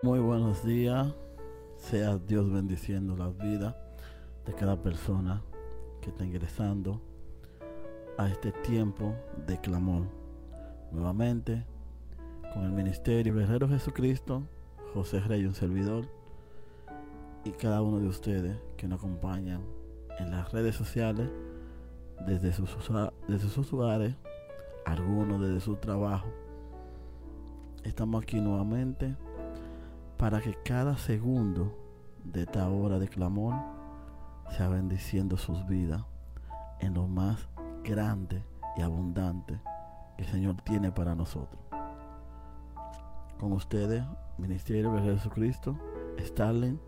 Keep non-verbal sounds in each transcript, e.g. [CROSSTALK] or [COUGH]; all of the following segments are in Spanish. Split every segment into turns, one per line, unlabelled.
Muy buenos días. Sea Dios bendiciendo la vida de cada persona que está ingresando a este tiempo de clamor. Nuevamente, con el Ministerio Guerrero Jesucristo, José Rey, un servidor, y cada uno de ustedes que nos acompañan en las redes sociales, desde sus, desde sus hogares, algunos desde su trabajo. Estamos aquí nuevamente para que cada segundo de esta hora de clamor sea bendiciendo sus vidas en lo más grande y abundante que el Señor tiene para nosotros. Con ustedes, Ministerio de Jesucristo, Starling.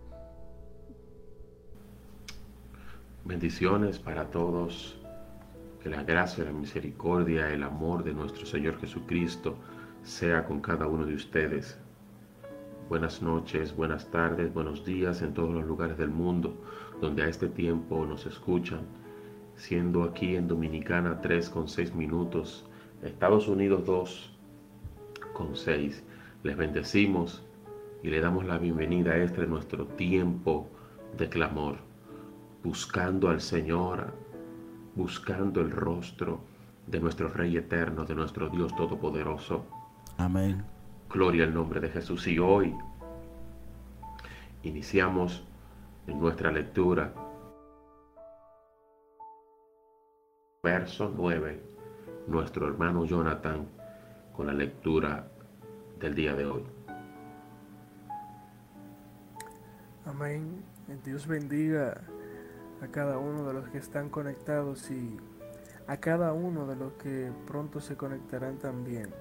Bendiciones para todos. Que la gracia, la misericordia, el amor de nuestro Señor Jesucristo sea con cada uno de ustedes. Buenas noches, buenas tardes, buenos días en todos los lugares del mundo donde a este tiempo nos escuchan, siendo aquí en Dominicana 3 con 6 minutos, Estados Unidos 2 con 6. Les bendecimos y le damos la bienvenida a este nuestro tiempo de clamor, buscando al Señor, buscando el rostro de nuestro Rey eterno, de nuestro Dios Todopoderoso.
Amén.
Gloria al nombre de Jesús. Y hoy iniciamos en nuestra lectura. Verso 9. Nuestro hermano Jonathan con la lectura del día de hoy.
Amén. Dios bendiga a cada uno de los que están conectados y a cada uno de los que pronto se conectarán también.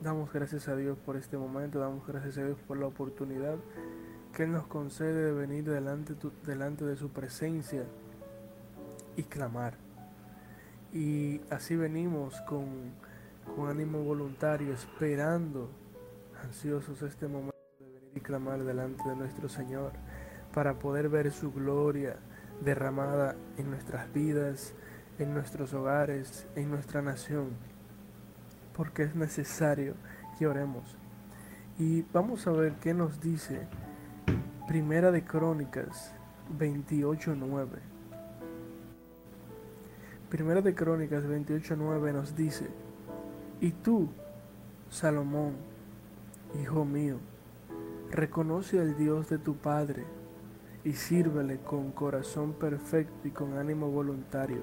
Damos gracias a Dios por este momento, damos gracias a Dios por la oportunidad que Él nos concede de venir delante, delante de su presencia y clamar. Y así venimos con, con ánimo voluntario, esperando, ansiosos este momento de venir y clamar delante de nuestro Señor, para poder ver su gloria derramada en nuestras vidas, en nuestros hogares, en nuestra nación, porque es necesario que oremos. Y vamos a ver qué nos dice Primera de Crónicas 28.9. Primera de Crónicas 28.9 nos dice, y tú, Salomón, hijo mío, reconoce al Dios de tu Padre y sírvele con corazón perfecto y con ánimo voluntario,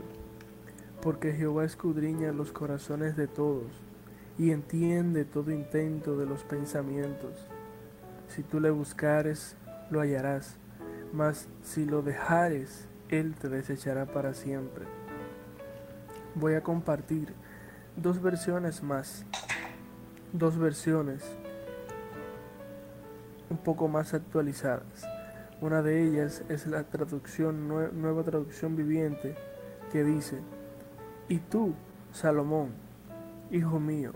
porque Jehová escudriña los corazones de todos y entiende todo intento de los pensamientos. Si tú le buscares, lo hallarás, mas si lo dejares, Él te desechará para siempre. Voy a compartir dos versiones más, dos versiones un poco más actualizadas. Una de ellas es la traducción, nueva traducción viviente, que dice, y tú, Salomón, hijo mío,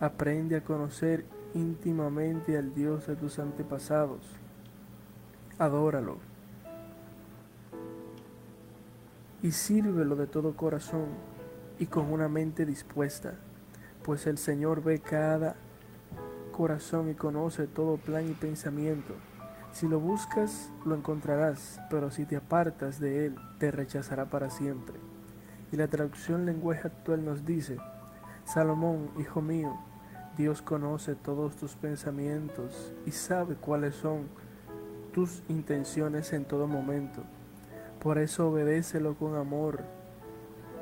aprende a conocer íntimamente al Dios de tus antepasados adóralo y sírvelo de todo corazón y con una mente dispuesta, pues el Señor ve cada corazón y conoce todo plan y pensamiento. Si lo buscas, lo encontrarás, pero si te apartas de él, te rechazará para siempre. Y la traducción lenguaje actual nos dice, Salomón, hijo mío, Dios conoce todos tus pensamientos y sabe cuáles son tus intenciones en todo momento. Por eso obedécelo con amor,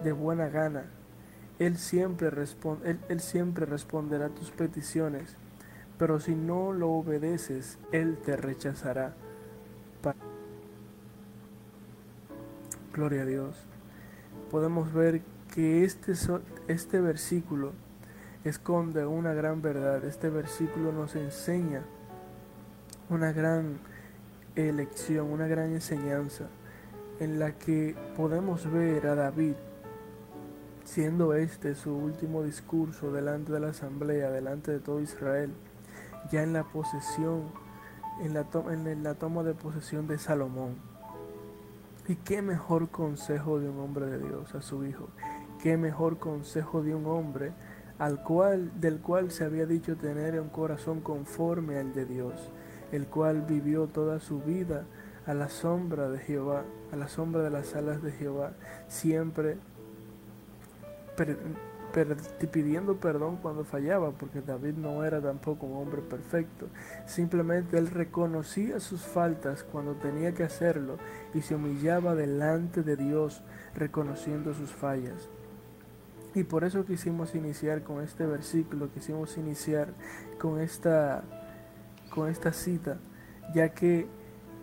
de buena gana. Él siempre, responde, él, siempre responderá tus peticiones, pero si no lo obedeces, Él te rechazará. Gloria a Dios. Podemos ver que este, este versículo esconde una gran verdad. Este versículo nos enseña una gran elección, una gran enseñanza en la que podemos ver a David siendo este su último discurso delante de la asamblea, delante de todo Israel, ya en la posesión, en la, en la toma de posesión de Salomón. Y qué mejor consejo de un hombre de Dios a su hijo, qué mejor consejo de un hombre al cual, del cual se había dicho tener un corazón conforme al de Dios, el cual vivió toda su vida a la sombra de Jehová, a la sombra de las alas de Jehová, siempre pidiendo perdón cuando fallaba, porque David no era tampoco un hombre perfecto. Simplemente él reconocía sus faltas cuando tenía que hacerlo y se humillaba delante de Dios reconociendo sus fallas. Y por eso quisimos iniciar con este versículo, quisimos iniciar con esta, con esta cita, ya que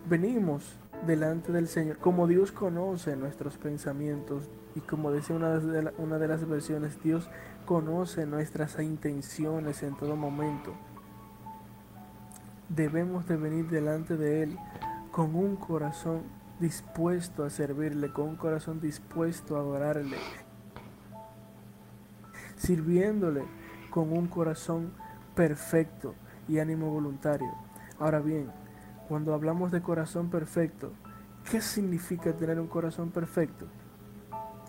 venimos delante del Señor, como Dios conoce nuestros pensamientos y como dice una de, una de las versiones, Dios conoce nuestras intenciones en todo momento. Debemos de venir delante de Él con un corazón dispuesto a servirle, con un corazón dispuesto a adorarle, sirviéndole con un corazón perfecto y ánimo voluntario. Ahora bien, cuando hablamos de corazón perfecto, ¿qué significa tener un corazón perfecto?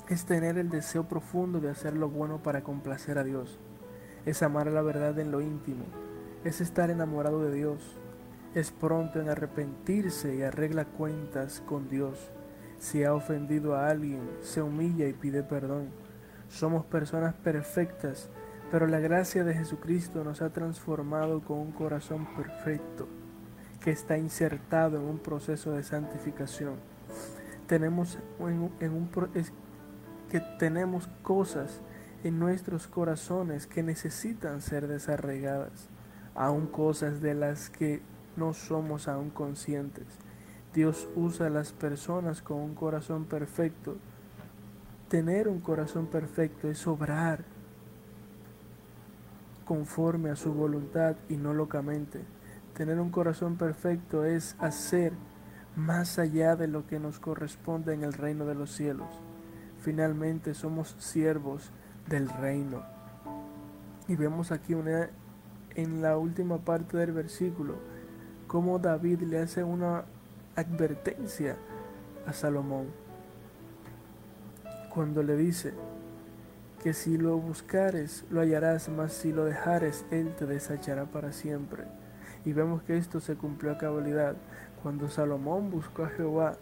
Es tener el deseo profundo de hacer lo bueno para complacer a Dios. Es amar la verdad en lo íntimo. Es estar enamorado de Dios. Es pronto en arrepentirse y arregla cuentas con Dios. Si ha ofendido a alguien, se humilla y pide perdón somos personas perfectas, pero la gracia de Jesucristo nos ha transformado con un corazón perfecto que está insertado en un proceso de santificación. Tenemos, en, un, que tenemos cosas en nuestros corazones que necesitan ser desarraigadas, aún cosas de las que no somos aún conscientes. Dios usa a las personas con un corazón perfecto Tener un corazón perfecto es obrar conforme a su voluntad y no locamente. Tener un corazón perfecto es hacer más allá de lo que nos corresponde en el reino de los cielos. Finalmente somos siervos del reino. Y vemos aquí una, en la última parte del versículo cómo David le hace una advertencia a Salomón cuando le dice que si lo buscares lo hallarás, mas si lo dejares, él te desechará para siempre. Y vemos que esto se cumplió a cabalidad. Cuando Salomón buscó a Jehová,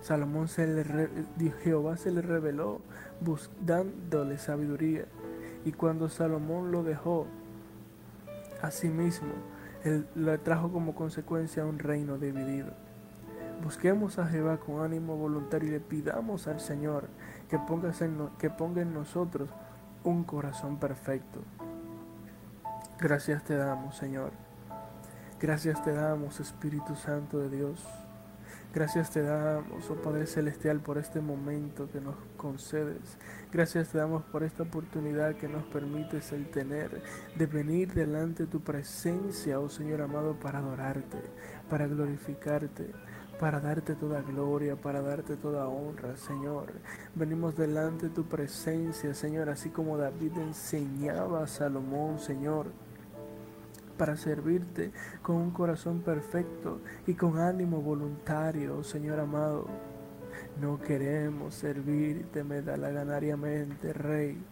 Salomón se le Jehová se le reveló dándole sabiduría. Y cuando Salomón lo dejó, asimismo, él le trajo como consecuencia un reino dividido. Busquemos a Jehová con ánimo voluntario y le pidamos al Señor que, que ponga en nosotros un corazón perfecto. Gracias te damos, Señor. Gracias te damos, Espíritu Santo de Dios. Gracias te damos, oh Padre Celestial, por este momento que nos concedes. Gracias te damos por esta oportunidad que nos permites el tener de venir delante de tu presencia, oh Señor amado, para adorarte, para glorificarte, para darte toda gloria, para darte toda honra, Señor. Venimos delante de tu presencia, Señor, así como David enseñaba a Salomón, Señor para servirte con un corazón perfecto y con ánimo voluntario, Señor amado. No queremos servirte medalaganariamente, Rey.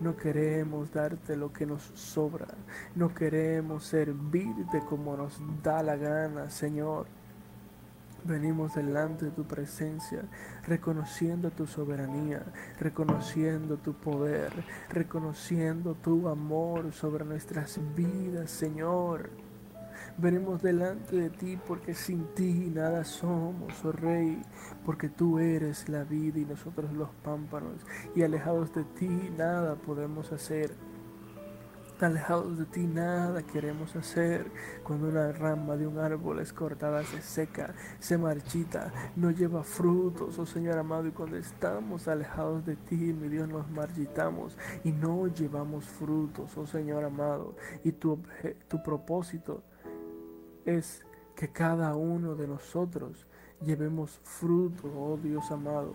No queremos darte lo que nos sobra. No queremos servirte como nos da la gana, Señor. Venimos delante de tu presencia, reconociendo tu soberanía, reconociendo tu poder, reconociendo tu amor sobre nuestras vidas, Señor. Venimos delante de ti porque sin ti nada somos, oh Rey, porque tú eres la vida y nosotros los pámpanos, y alejados de ti nada podemos hacer alejados de ti nada queremos hacer. Cuando una rama de un árbol es cortada, se seca, se marchita, no lleva frutos, oh Señor amado. Y cuando estamos alejados de ti, mi Dios, nos marchitamos y no llevamos frutos, oh Señor amado. Y tu, tu propósito es que cada uno de nosotros llevemos fruto, oh Dios amado.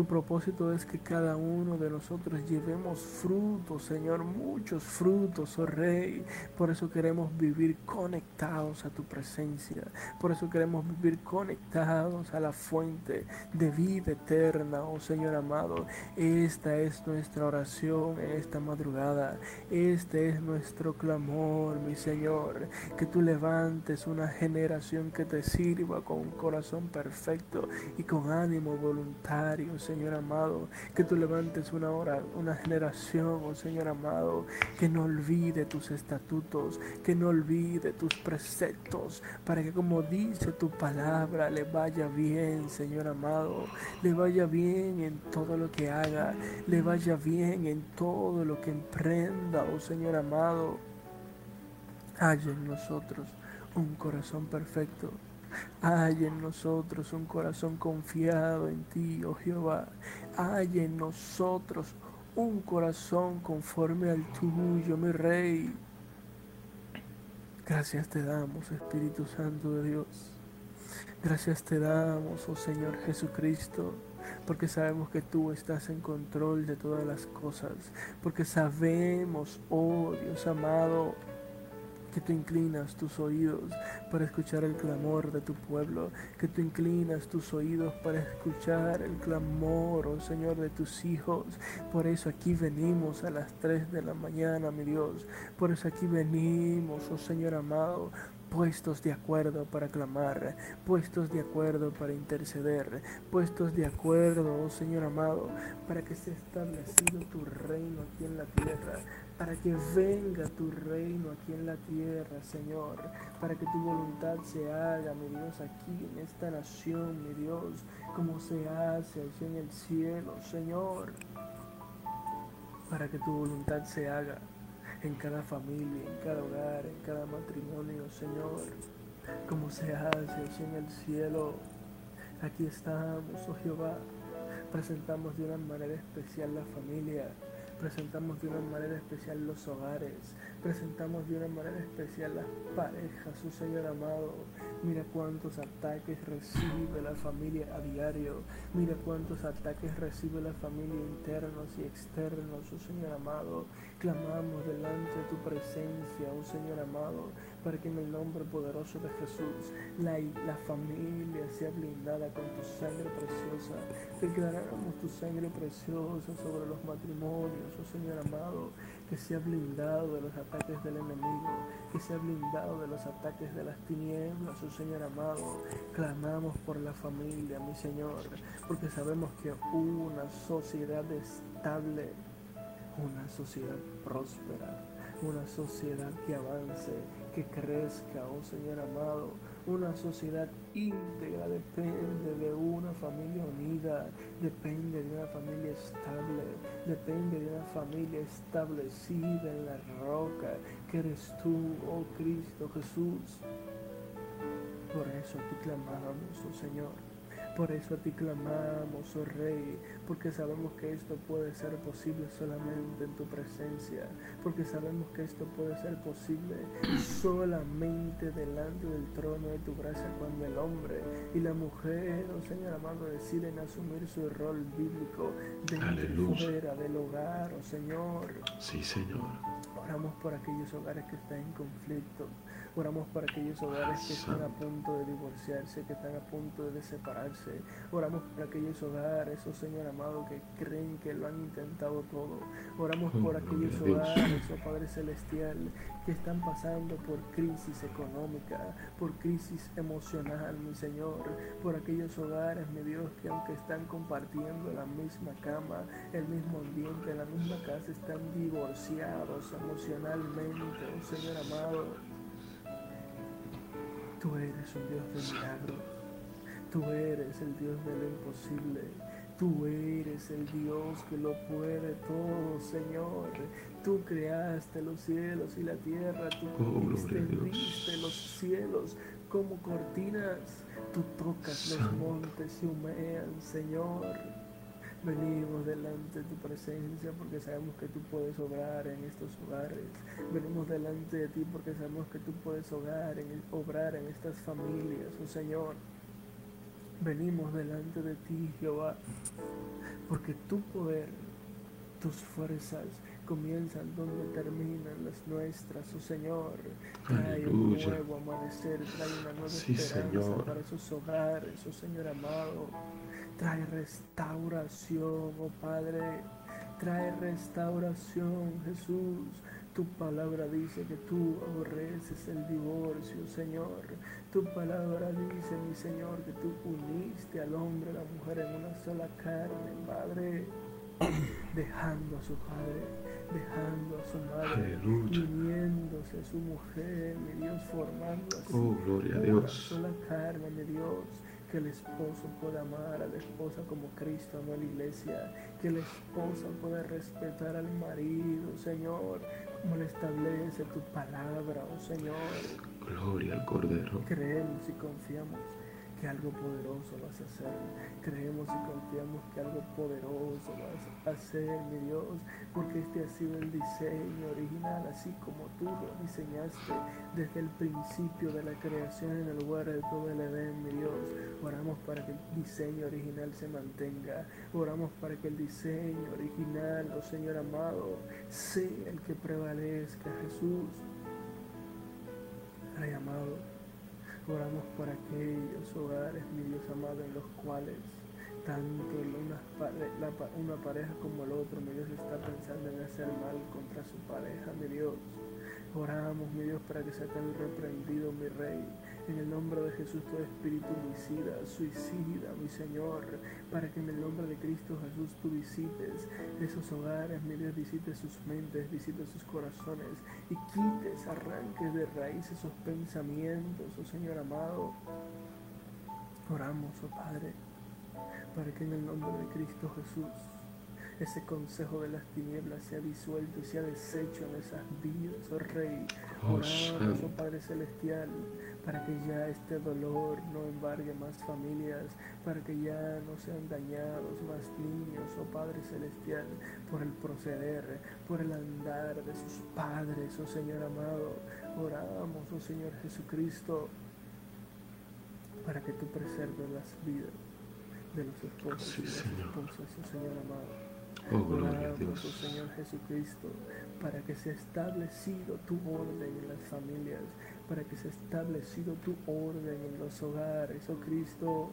Tu propósito es que cada uno de nosotros llevemos frutos, Señor, muchos frutos, oh Rey. Por eso queremos vivir conectados a tu presencia. Por eso queremos vivir conectados a la fuente de vida eterna, oh Señor amado. Esta es nuestra oración en esta madrugada. Este es nuestro clamor, mi Señor. Que tú levantes una generación que te sirva con un corazón perfecto y con ánimo voluntario, Señor amado. Que tú levantes una, hora, una generación, oh Señor amado, que no olvide tus estatutos, que no olvide tus preceptos, para que como dice tu palabra, le vaya bien, Señor amado, le vaya bien en todo lo que haga, le vaya bien en todo lo que emprenda, oh Señor amado. Hay en nosotros un corazón perfecto. Hay en nosotros un corazón confiado en ti, oh Jehová. Hay en nosotros un corazón conforme al tuyo, mi Rey. Gracias te damos, Espíritu Santo de Dios. Gracias te damos, oh Señor Jesucristo, porque sabemos que tú estás en control de todas las cosas, porque sabemos, oh Dios amado, que tú inclinas tus oídos para escuchar el clamor de tu pueblo, que tú inclinas tus oídos para escuchar el clamor, oh Señor, de tus hijos. Por eso aquí venimos a las 3 de la mañana, mi Dios. Por eso aquí venimos, oh Señor amado, puestos de acuerdo para clamar, puestos de acuerdo para interceder, puestos de acuerdo, oh Señor amado, para que sea establecido tu reino aquí en la tierra, para que venga tu reino aquí en la tierra, Señor, para que tu voluntad se haga, mi Dios, aquí en esta nación, mi Dios, como se hace allí en el cielo, Señor, para que tu voluntad se haga en cada familia, en cada hogar, en cada matrimonio, Señor, como se hace en el cielo. Aquí estamos, oh Jehová, presentamos de una manera especial la familia presentamos de una manera especial los hogares, presentamos de una manera especial las parejas, su Señor amado. Mira cuántos ataques recibe la familia a diario, mira cuántos ataques recibe la familia internos y externos, su Señor amado. Clamamos delante de tu presencia, oh Señor amado, para que en el nombre poderoso de Jesús la, la familia sea blindada con tu sangre preciosa. Declaramos tu sangre preciosa sobre los matrimonios, oh Señor amado, que sea blindado de los ataques del enemigo, que sea blindado de los ataques de las tinieblas, oh Señor amado. Clamamos por la familia, mi Señor, porque sabemos que una sociedad estable, una sociedad próspera, una sociedad que avance, que crezca, oh Señor amado. Una sociedad íntegra depende de una familia unida, depende de una familia estable, depende de una familia establecida en la roca que eres tú, oh Cristo Jesús. Por eso te clamamos, oh Señor. Por eso a ti clamamos, oh Rey, porque sabemos que esto puede ser posible solamente en tu presencia, porque sabemos que esto puede ser posible solamente delante del trono de tu gracia cuando el hombre y la mujer, oh Señor amado, deciden asumir su rol bíblico dentro y fuera del hogar, oh Señor.
Sí, Señor.
Oramos por aquellos hogares que están en conflicto. Oramos por aquellos hogares que están a punto de divorciarse, que están a punto de separarse. Oramos por aquellos hogares, oh Señor amado, que creen que lo han intentado todo. Oramos por aquellos hogares, oh Padre Celestial, que están pasando por crisis económica, por crisis emocional, mi Señor. Por aquellos hogares, mi Dios, que aunque están compartiendo la misma cama, el mismo ambiente, la misma casa, están divorciados emocionalmente, oh Señor amado. Tú eres un Dios de milagros. Tú eres el Dios de lo imposible. Tú eres el Dios que lo puede todo, Señor. Tú creaste los cielos y la tierra. Tú oh, extendiste los cielos como cortinas. Tú tocas los montes y humean, Señor. Venimos delante de tu presencia porque sabemos que tú puedes obrar en estos hogares. Venimos delante de ti porque sabemos que tú puedes obrar en, obrar en estas familias, oh Señor. Venimos delante de ti, Jehová, porque tu poder, tus fuerzas comienzan donde terminan las nuestras, oh Señor. Trae un nuevo amanecer, trae una nueva esperanza para esos hogares, oh Señor amado. Trae restauración, oh Padre. Trae restauración, Jesús. Tu palabra dice que tú aborreces el divorcio, Señor. Tu palabra dice, mi Señor, que tú uniste al hombre y a la mujer en una sola carne, Padre, [COUGHS] dejando a su padre, dejando a su madre, uniéndose a su mujer, mi Dios, formando así
oh, gloria a Dios. una
sola carne, mi Dios que el esposo pueda amar a la esposa como Cristo amó a la iglesia, que la esposa pueda respetar al marido, Señor, como le establece tu palabra, oh Señor.
Gloria al Cordero.
Creemos y confiamos que algo poderoso vas a hacer. Creemos y confiamos que algo poderoso vas a hacer, mi Dios, porque este ha sido el diseño original, así como tú lo diseñaste desde el principio de la creación en el huerto del Edén, mi Dios. Oramos para que el diseño original se mantenga. Oramos para que el diseño original, oh Señor amado, sea el que prevalezca, Jesús. Rey amado, Oramos por aquellos hogares, mi Dios amado, en los cuales tanto una, pareja como el otro, mi Dios, está pensando en hacer mal contra su pareja, mi Dios. Oramos, mi Dios, para que sea tan reprendido, mi Rey. En el nombre de Jesús, todo espíritu homicida, suicida, mi Señor, para que en el nombre de Cristo Jesús tú visites esos hogares, mi Dios, visites sus mentes, visites sus corazones y quites, arranques de raíz esos pensamientos, oh Señor amado. Oramos, oh Padre, para que en el nombre de Cristo Jesús ese consejo de las tinieblas sea disuelto y sea deshecho en esas vidas, oh Rey. Oh, Oramos, oh Padre Celestial, para que ya este dolor no embargue más familias, para que ya no sean dañados más niños, oh Padre Celestial, por el proceder, por el andar de sus padres, oh Señor amado. Oramos, oh Señor Jesucristo, para que tú preserves las vidas de los esposos y las esposas, oh Señor amado.
Oh, gloria a Dios.
Oh Señor Jesucristo, para que sea establecido tu orden en las familias, para que sea establecido tu orden en los hogares, oh Cristo.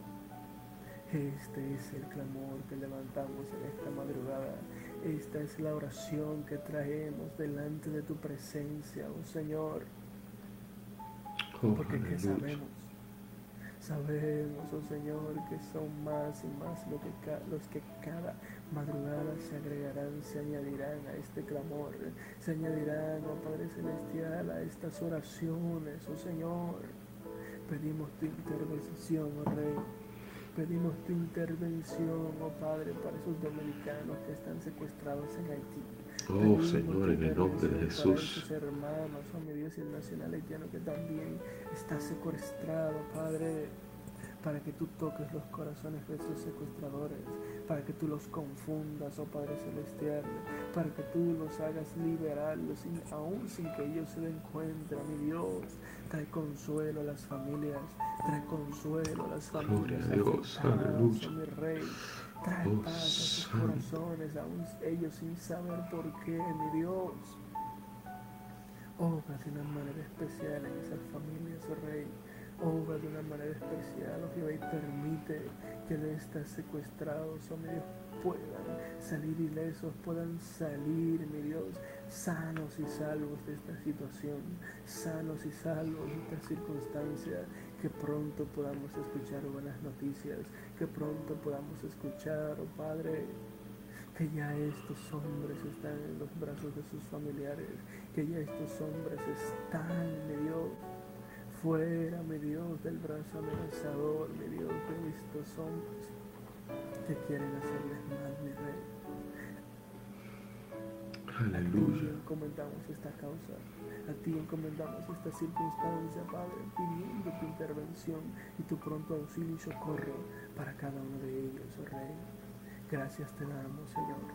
Este es el clamor que levantamos en esta madrugada. Esta es la oración que traemos delante de tu presencia, oh Señor.
Oh,
Porque que sabemos Sabemos, oh Señor, que son más y más lo que los que cada madrugada se agregarán, se añadirán a este clamor, se añadirán, oh Padre Celestial, a estas oraciones, oh Señor. Pedimos tu intervención, oh Rey. Pedimos tu intervención, oh Padre, para esos dominicanos que están secuestrados en Haití.
Oh Señor, en el nombre de Jesús.
Para hermanos, oh mi Dios, y el nacional haitiano que también está secuestrado, Padre para que tú toques los corazones de esos secuestradores, para que tú los confundas, oh Padre Celestial, para que tú los hagas liberarlos, aún sin que ellos se den cuenta, mi Dios. Trae consuelo a las familias, trae consuelo a las familias.
Gloria a Dios, aleluya.
Mi Rey. Trae oh, paz a sus corazones, aún ellos sin saber por qué, mi Dios. Obra de una manera especial en esas familias, oh Rey obra de una manera especial, Jehová, y permite que estas secuestrados, oh mi Dios, puedan salir ilesos, puedan salir, mi Dios, sanos y salvos de esta situación, sanos y salvos de esta circunstancia, que pronto podamos escuchar buenas noticias, que pronto podamos escuchar, oh Padre, que ya estos hombres están en los brazos de sus familiares, que ya estos hombres están, mi Dios, Fuera, mi Dios, del brazo amenazador, mi Dios, de estos hombres que quieren hacerles mal, mi Rey.
Aleluya.
A ti encomendamos esta causa, a ti encomendamos esta circunstancia, Padre, pidiendo tu intervención y tu pronto auxilio y socorro para cada uno de ellos, oh Rey. Gracias te damos, Señor,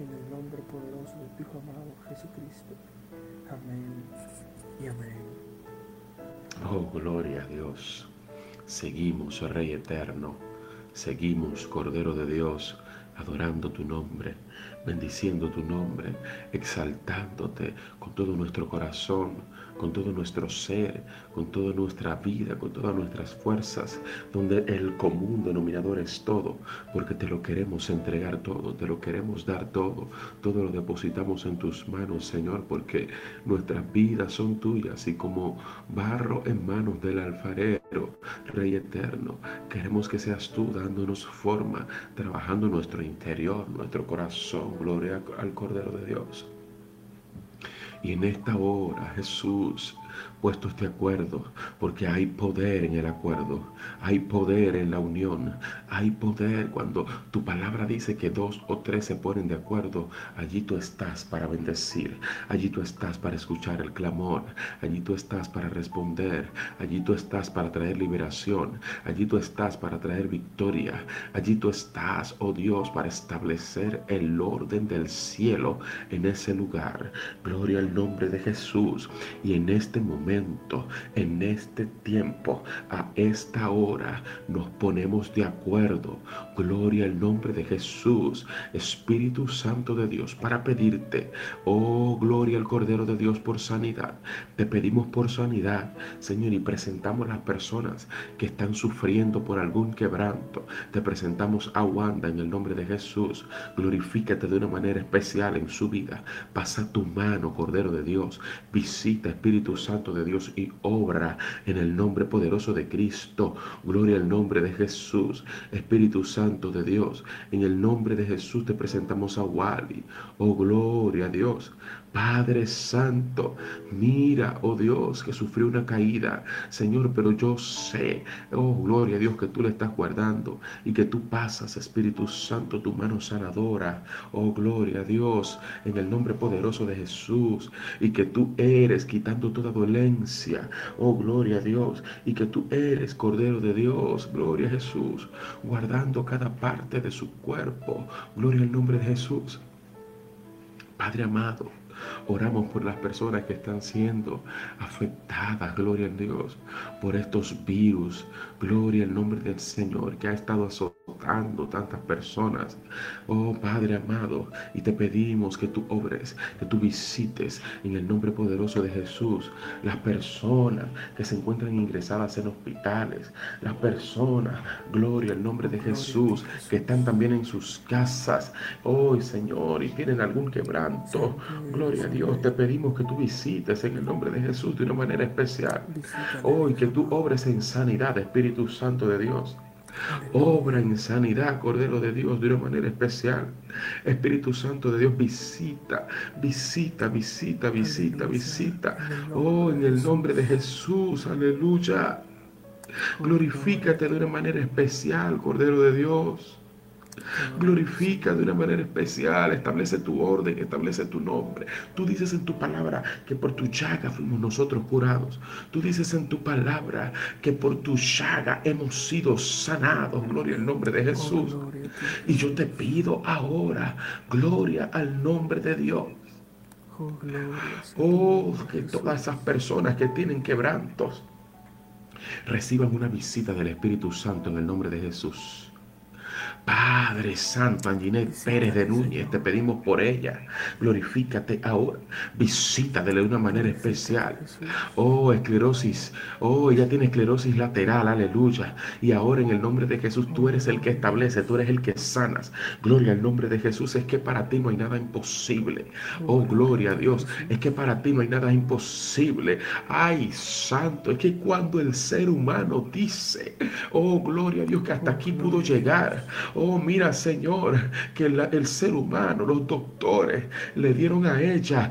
en el nombre poderoso de tu Hijo amado Jesucristo. Amén y amén.
Oh, gloria a Dios. Seguimos, oh Rey eterno, Seguimos, Cordero de Dios, adorando tu nombre, bendiciendo tu nombre, exaltándote con todo nuestro corazón, con todo nuestro ser, con toda nuestra vida, con todas nuestras fuerzas, donde el común denominador es todo, porque te lo queremos entregar todo, te lo queremos dar todo, todo lo depositamos en tus manos, Señor, porque nuestras vidas son tuyas y como barro en manos del alfarero, Rey eterno, queremos que seas tú dándonos forma, trabajando nuestro interior, nuestro corazón, gloria al Cordero de Dios. Y en esta hora, Jesús, puestos de acuerdo, porque hay poder en el acuerdo, hay poder en la unión, hay poder cuando tu palabra dice que dos o tres se ponen de acuerdo, allí tú estás para bendecir, allí tú estás para escuchar el clamor, allí tú estás para responder, allí tú estás para traer liberación, allí tú estás para traer victoria, allí tú estás, oh Dios, para establecer el orden del cielo en ese lugar. Gloria al nombre de Jesús y en este momento, en este tiempo, a esta hora, nos ponemos de acuerdo. Gloria al nombre de Jesús, Espíritu Santo de Dios, para pedirte, oh, gloria al Cordero de Dios por sanidad. Te pedimos por sanidad, Señor, y presentamos a las personas que están sufriendo por algún quebranto. Te presentamos a Wanda en el nombre de Jesús. Glorifícate de una manera especial en su vida. Pasa tu mano, Cordero de Dios. Visita, Espíritu Santo de Dios y obra en el nombre poderoso de Cristo. Gloria al nombre de Jesús, Espíritu Santo de Dios. En el nombre de Jesús te presentamos a Wally. Oh, gloria a Dios. Padre Santo, mira, oh Dios, que sufrió una caída, Señor, pero yo sé, oh gloria a Dios, que tú le estás guardando y que tú pasas, Espíritu Santo, tu mano sanadora, oh gloria a Dios, en el nombre poderoso de Jesús, y que tú eres quitando toda oh gloria a Dios, y que tú eres Cordero de Dios, gloria a Jesús, guardando cada parte de su cuerpo, gloria al nombre de Jesús. Padre amado, Oramos por las personas que están siendo afectadas, gloria a Dios, por estos virus. Gloria al nombre del Señor que ha estado azotando tantas personas. Oh Padre amado, y te pedimos que tú obres, que tú visites en el nombre poderoso de Jesús las personas que se encuentran ingresadas en hospitales, las personas, gloria al nombre de Jesús, que están también en sus casas. Oh Señor, y tienen algún quebranto. Gloria a Dios, te pedimos que tú visites en el nombre de Jesús de una manera especial. Oh, y que tú obres en sanidad, Espíritu Santo de Dios. Obra en sanidad, Cordero de Dios, de una manera especial. Espíritu Santo de Dios, visita, visita, visita, visita, visita. Oh, en el nombre de Jesús, aleluya. Glorifícate de una manera especial, Cordero de Dios. Glorifica de una manera especial, establece tu orden, establece tu nombre. Tú dices en tu palabra que por tu llaga fuimos nosotros curados. Tú dices en tu palabra que por tu llaga hemos sido sanados. Gloria al nombre de oh, Jesús. Y yo te pido ahora, gloria al nombre de Dios. Oh, oh que todas esas personas que tienen quebrantos reciban una visita del Espíritu Santo en el nombre de Jesús. Padre Santo, Anginet Pérez de Núñez, te pedimos por ella. Glorifícate ahora. Visítale de una manera especial. Oh, esclerosis. Oh, ella tiene esclerosis lateral. Aleluya. Y ahora en el nombre de Jesús, tú eres el que establece, tú eres el que sanas. Gloria al nombre de Jesús. Es que para ti no hay nada imposible. Oh, gloria a Dios. Es que para ti no hay nada imposible. Ay, santo. Es que cuando el ser humano dice, oh, gloria a Dios, que hasta aquí pudo llegar. Oh, mira, Señor, que el ser humano, los doctores, le dieron a ella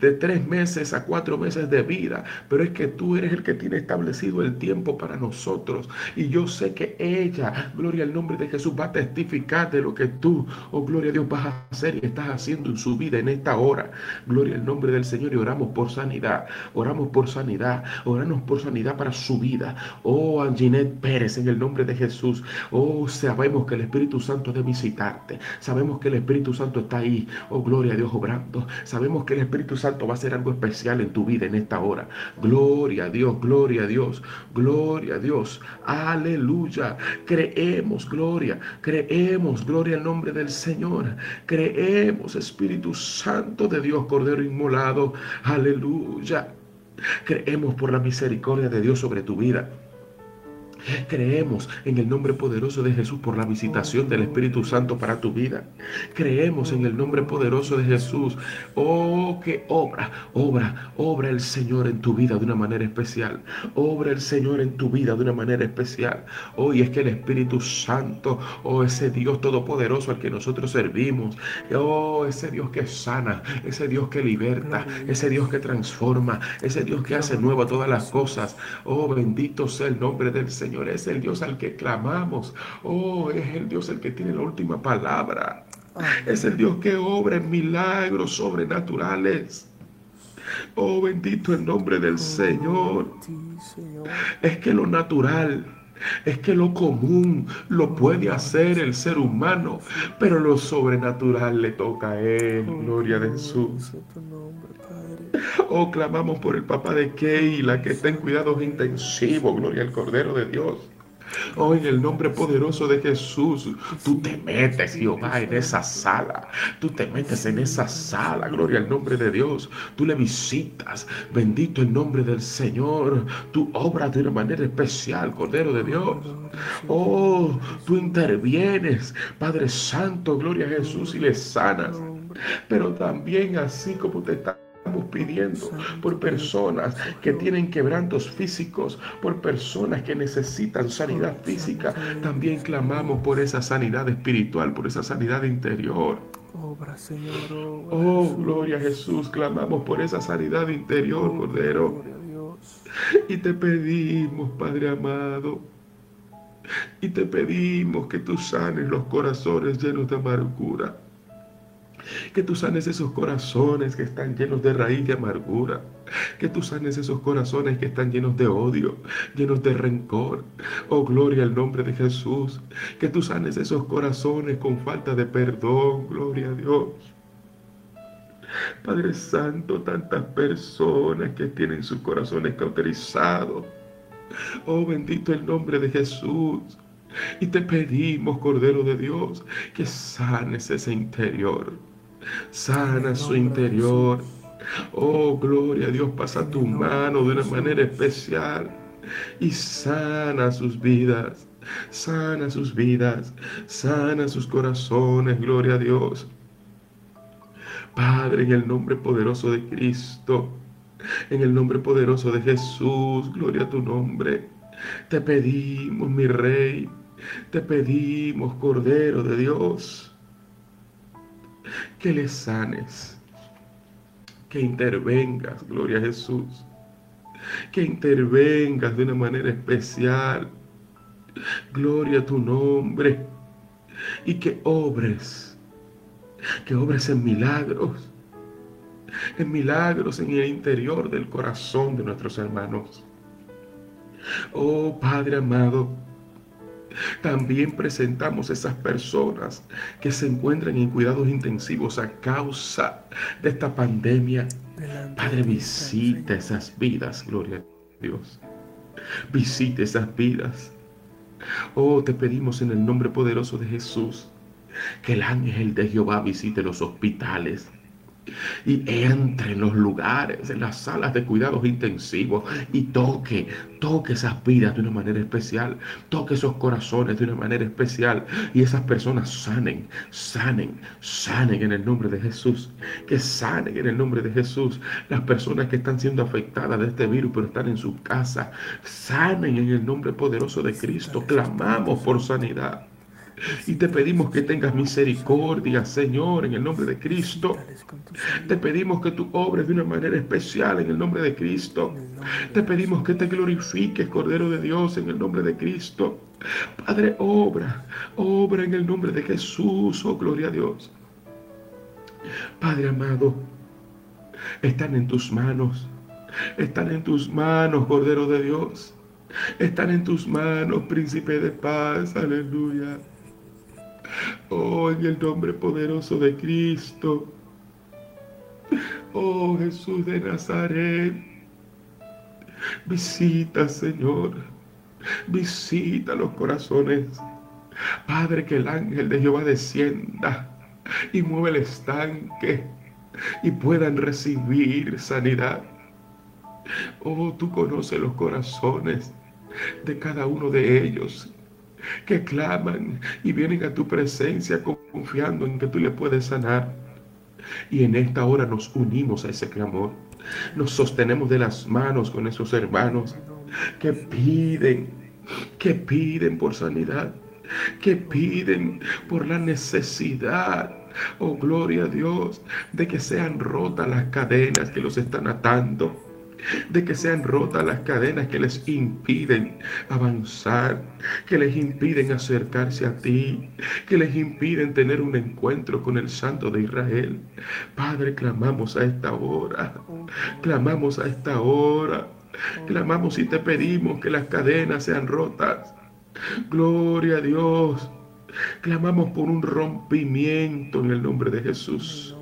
de tres meses a cuatro meses de vida, pero es que tú eres el que tiene establecido el tiempo para nosotros. Y yo sé que ella, gloria al nombre de Jesús, va a testificar de lo que tú, oh gloria a Dios, vas a hacer y estás haciendo en su vida en esta hora. Gloria al nombre del Señor y oramos por sanidad, oramos por sanidad, oramos por sanidad para su vida. Oh, Anginet Pérez, en el nombre de Jesús. Oh, sabemos que el Espíritu Santo de visitarte. Sabemos que el Espíritu Santo está ahí. Oh, gloria a Dios, obrando. Sabemos que el Espíritu Santo Santo va a hacer algo especial en tu vida en esta hora. Gloria a Dios, gloria a Dios, gloria a Dios. Aleluya. Creemos, gloria, creemos, gloria al nombre del Señor. Creemos, Espíritu Santo de Dios, Cordero inmolado. Aleluya. Creemos por la misericordia de Dios sobre tu vida. Creemos en el nombre poderoso de Jesús por la visitación del Espíritu Santo para tu vida. Creemos en el nombre poderoso de Jesús. Oh, que obra, obra, obra el Señor en tu vida de una manera especial. Obra el Señor en tu vida de una manera especial. Hoy es que el Espíritu Santo, oh, ese Dios todopoderoso al que nosotros servimos, oh, ese Dios que sana, ese Dios que liberta, ese Dios que transforma, ese Dios que hace nueva todas las cosas. Oh, bendito sea el nombre del Señor es el Dios al que clamamos. Oh, es el Dios el que tiene la última palabra. Es el Dios que obra en milagros sobrenaturales. Oh, bendito el nombre del Señor. Es que lo natural, es que lo común lo puede hacer el ser humano, pero lo sobrenatural le toca a Él. Gloria a Jesús. Oh, clamamos por el papá de Keila que está en cuidados intensivos. Gloria al Cordero de Dios. Oh, en el nombre poderoso de Jesús, tú te metes, Jehová, en esa sala. Tú te metes en esa sala, gloria al nombre de Dios. Tú le visitas, bendito el nombre del Señor. Tú obras de una manera especial, Cordero de Dios. Oh, tú intervienes, Padre Santo, gloria a Jesús, y le sanas. Pero también así como te está pidiendo por personas que tienen quebrantos físicos, por personas que necesitan sanidad física. También clamamos por esa sanidad espiritual, por esa sanidad interior. Oh, gloria a Jesús. Clamamos por esa sanidad interior, oh, Cordero. Y te pedimos, Padre amado, y te pedimos que tú sanes los corazones llenos de amargura que tú sanes esos corazones que están llenos de raíz de amargura. Que tú sanes esos corazones que están llenos de odio, llenos de rencor. Oh, gloria al nombre de Jesús. Que tú sanes esos corazones con falta de perdón. Gloria a Dios. Padre Santo, tantas personas que tienen sus corazones cauterizados. Oh, bendito el nombre de Jesús. Y te pedimos, Cordero de Dios, que sanes ese interior. Sana su interior. Oh, gloria a Dios, pasa tu mano de una manera especial y sana sus vidas. Sana sus vidas, sana sus corazones, gloria a Dios. Padre, en el nombre poderoso de Cristo, en el nombre poderoso de Jesús, gloria a tu nombre. Te pedimos, mi Rey, te pedimos, Cordero de Dios, que le sanes, que intervengas, gloria a Jesús, que intervengas de una manera especial, gloria a tu nombre, y que obres, que obres en milagros, en milagros en el interior del corazón de nuestros hermanos. Oh Padre amado, también presentamos esas personas que se encuentran en cuidados intensivos a causa de esta pandemia. Padre, visita esas vidas, gloria a Dios. Visite esas vidas. Oh, te pedimos en el nombre poderoso de Jesús que el ángel de Jehová visite los hospitales, y entre en los lugares, en las salas de cuidados intensivos y toque, toque esas vidas de una manera especial, toque esos corazones de una manera especial y esas personas sanen, sanen, sanen en el nombre de Jesús, que sanen en el nombre de Jesús. Las personas que están siendo afectadas de este virus pero están en su casa, sanen en el nombre poderoso de Cristo. Clamamos por sanidad. Y te pedimos que tengas misericordia, Señor, en el nombre de Cristo. Te pedimos que tú obres de una manera especial en el nombre de Cristo. Te pedimos que te glorifiques, Cordero de Dios, en el nombre de Cristo. Padre, obra, obra en el nombre de Jesús, oh gloria a Dios. Padre amado, están en tus manos, están en tus manos, Cordero de Dios. Están en tus manos, príncipe de paz, aleluya. Oh, en el nombre poderoso de Cristo. Oh Jesús de Nazaret, visita Señor, visita los corazones. Padre, que el ángel de Jehová descienda y mueva el estanque y puedan recibir sanidad. Oh, tú conoces los corazones de cada uno de ellos que claman y vienen a tu presencia confiando en que tú le puedes sanar. Y en esta hora nos unimos a ese clamor. Nos sostenemos de las manos con esos hermanos que piden, que piden por sanidad, que piden por la necesidad oh gloria a Dios, de que sean rotas las cadenas que los están atando de que sean rotas las cadenas que les impiden avanzar, que les impiden acercarse a ti, que les impiden tener un encuentro con el Santo de Israel. Padre, clamamos a esta hora, clamamos a esta hora, clamamos y te pedimos que las cadenas sean rotas. Gloria a Dios. Clamamos por un rompimiento en el nombre de Jesús.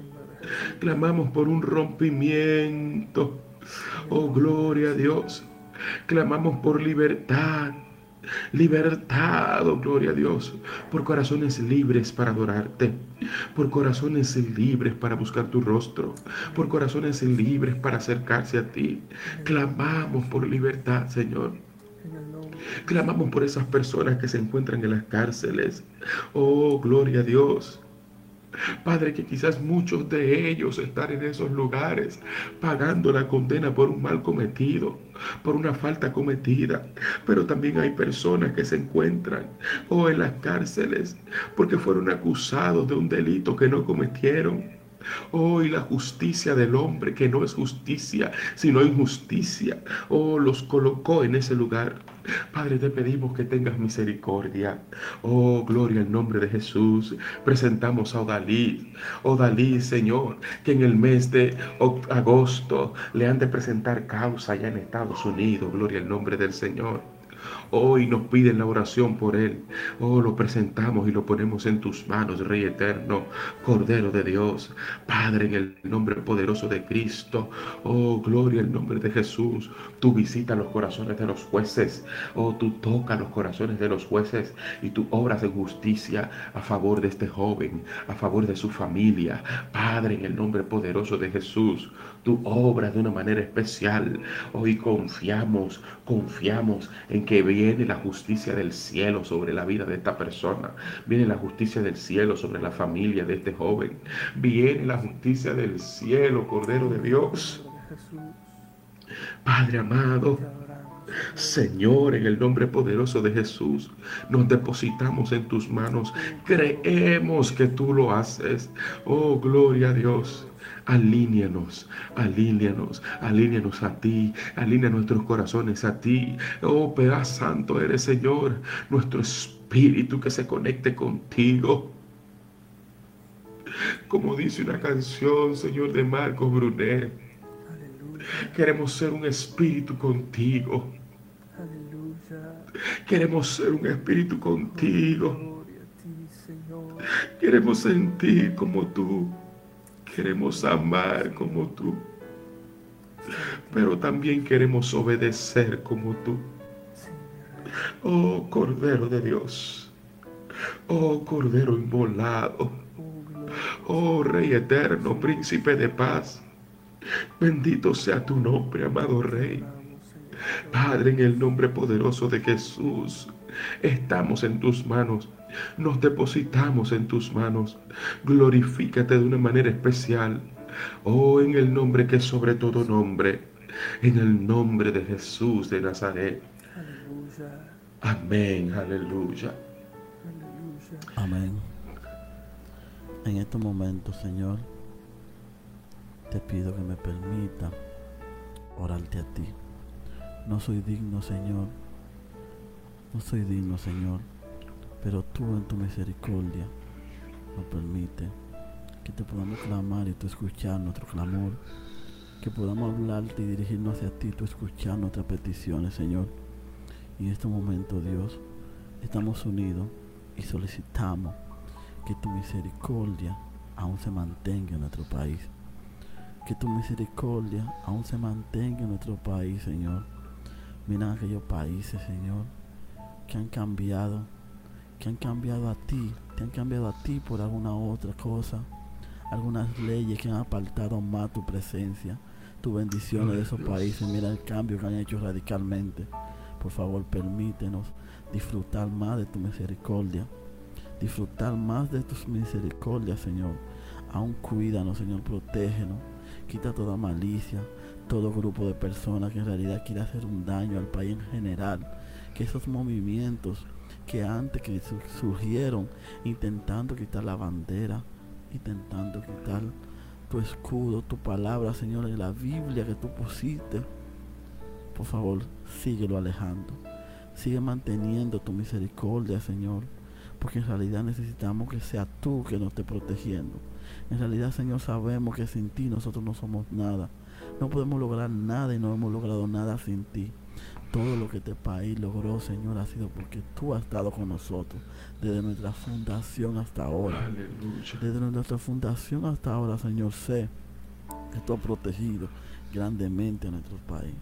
Clamamos por un rompimiento Oh, gloria a Dios. Clamamos por libertad. Libertad, oh gloria a Dios, por corazones libres para adorarte, por corazones libres para buscar tu rostro, por corazones libres para acercarse a ti. Clamamos por libertad, Señor. Clamamos por esas personas que se encuentran en las cárceles. Oh, gloria a Dios. Padre, que quizás muchos de ellos están en esos lugares pagando la condena por un mal cometido, por una falta cometida. Pero también hay personas que se encuentran o en las cárceles porque fueron acusados de un delito que no cometieron. Hoy la justicia del hombre, que no es justicia, sino injusticia, oh, los colocó en ese lugar. Padre, te pedimos que tengas misericordia. Oh, gloria al nombre de Jesús. Presentamos a Odalí. Odalí, Señor, que en el mes de agosto le han de presentar causa allá en Estados Unidos. Gloria al nombre del Señor. Hoy nos piden la oración por Él. Oh, lo presentamos y lo ponemos en tus manos, Rey eterno, Cordero de Dios, Padre, en el nombre poderoso de Cristo. Oh, gloria al nombre de Jesús. Tú visitas los corazones de los jueces. Oh, tú tocas los corazones de los jueces y tú obras en justicia a favor de este joven, a favor de su familia. Padre, en el nombre poderoso de Jesús, tú obras de una manera especial. Hoy confiamos, confiamos en que viene la justicia del cielo sobre la vida de esta persona. Viene la justicia del cielo sobre la familia de este joven. Viene la justicia del cielo, Cordero de Dios. Padre amado, Señor, en el nombre poderoso de Jesús, nos depositamos en tus manos. Creemos que tú lo haces. Oh, gloria a Dios. Alíneanos, alíneanos, alíneanos a ti, alínea nuestros corazones a ti. Oh, pedazo Santo eres, Señor, nuestro espíritu que se conecte contigo. Como dice una canción, Señor, de Marcos Brunet. Queremos ser un espíritu contigo. Queremos ser un espíritu contigo. Queremos sentir como tú. Queremos amar como tú. Pero también queremos obedecer como tú. Oh Cordero de Dios. Oh Cordero inmolado. Oh Rey eterno, príncipe de paz. Bendito sea tu nombre, amado Rey. Padre, en el nombre poderoso de Jesús, estamos en tus manos nos depositamos en tus manos. Glorifícate de una manera especial. Oh, en el nombre que es sobre todo nombre. En el nombre de Jesús de Nazaret. Aleluya. Amén, aleluya.
Amén. En estos momentos, Señor, te pido que me permita orarte a ti. No soy digno, Señor. No soy digno, Señor pero tú en tu misericordia nos permite que te podamos clamar y tú escuchar nuestro clamor, que podamos hablarte y dirigirnos hacia ti, tú escuchar nuestras peticiones, Señor. Y en este momento, Dios, estamos unidos y solicitamos que tu misericordia aún se mantenga en nuestro país. Que tu misericordia aún se mantenga en nuestro país, Señor. Mira aquellos países, Señor, que han cambiado, que han cambiado a ti, te han cambiado a ti por alguna otra cosa, algunas leyes que han apartado más tu presencia, tu bendición de esos países. Mira el cambio que han hecho radicalmente. Por favor, permítenos disfrutar más de tu misericordia, disfrutar más de tus misericordias, Señor. Aún cuídanos, Señor, protégenos, quita toda malicia, todo grupo de personas que en realidad quiere hacer un daño al país en general, que esos movimientos que antes que surgieron intentando quitar la bandera, intentando quitar tu escudo, tu palabra, Señor, en la Biblia que tú pusiste, por favor, síguelo alejando. Sigue manteniendo tu misericordia, Señor, porque en realidad necesitamos que sea tú que nos esté protegiendo. En realidad, Señor, sabemos que sin ti nosotros no somos nada. No podemos lograr nada y no hemos logrado nada sin ti. Todo lo que este país logró, Señor, ha sido porque tú has estado con nosotros desde nuestra fundación hasta ahora. Desde nuestra fundación hasta ahora, Señor, sé que tú has protegido grandemente a nuestro país.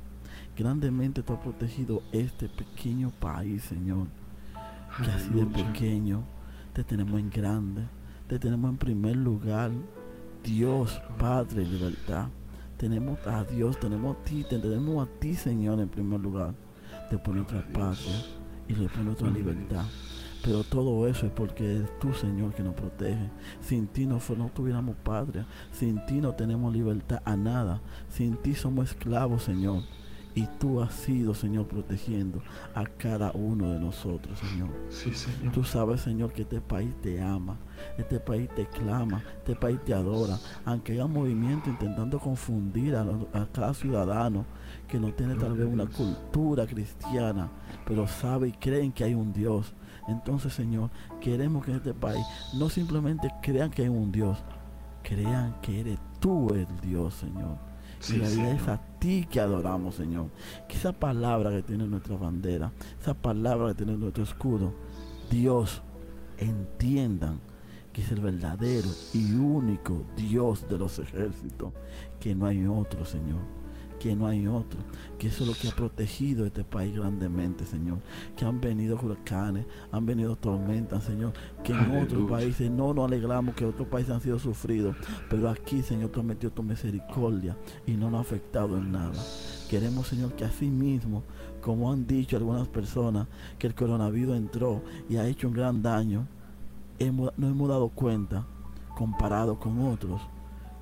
Grandemente tú has protegido este pequeño país, Señor. Que así de pequeño te tenemos en grande. Te tenemos en primer lugar. Dios, Padre, libertad tenemos a Dios, tenemos a ti, tenemos a ti, Señor, en primer lugar. Después nuestra patria y después nuestra libertad. Pero todo eso es porque es tú, Señor, que nos protege. Sin ti no, no tuviéramos patria. Sin ti no tenemos libertad a nada. Sin ti somos esclavos, Señor. Y tú has sido, Señor, protegiendo a cada uno de nosotros, Señor.
Sí, Señor.
Tú sabes, Señor, que este país te ama, este país te clama, este país te adora. Aunque haya movimiento intentando confundir a, a cada ciudadano que no tiene tal vez una cultura cristiana, pero sabe y creen que hay un Dios. Entonces, Señor, queremos que en este país no simplemente crean que hay un Dios, crean que eres tú el Dios, Señor y la vida es a ti que adoramos, Señor. Que esa palabra que tiene nuestra bandera, esa palabra que tiene nuestro escudo, Dios, entiendan que es el verdadero y único Dios de los ejércitos, que no hay otro, Señor que no hay otro, que eso es lo que ha protegido este país grandemente, Señor. Que han venido huracanes, han venido tormentas, Señor, que en otros países no nos alegramos que otros países han sido sufridos, pero aquí, Señor, tú has metido tu misericordia y no nos ha afectado en nada. Queremos, Señor, que así mismo, como han dicho algunas personas, que el coronavirus entró y ha hecho un gran daño, hemos, nos hemos dado cuenta comparado con otros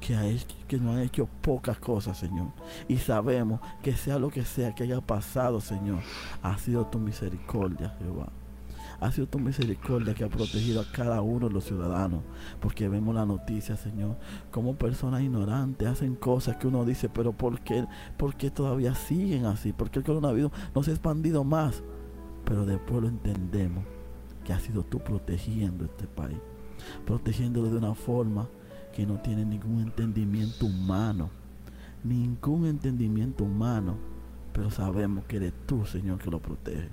que, ha hecho, que nos han hecho pocas cosas, Señor. Y sabemos que sea lo que sea que haya pasado, Señor, ha sido tu misericordia, Jehová. Ha sido tu misericordia que ha protegido a cada uno de los ciudadanos. Porque vemos la noticia, Señor, como personas ignorantes hacen cosas que uno dice, pero ¿por qué, ¿por qué todavía siguen así? ¿Por qué el coronavirus no se ha expandido más? Pero después lo entendemos, que ha sido tú protegiendo este país. Protegiéndolo de una forma que no tiene ningún entendimiento humano, ningún entendimiento humano, pero sabemos que eres tú, Señor, que lo protege.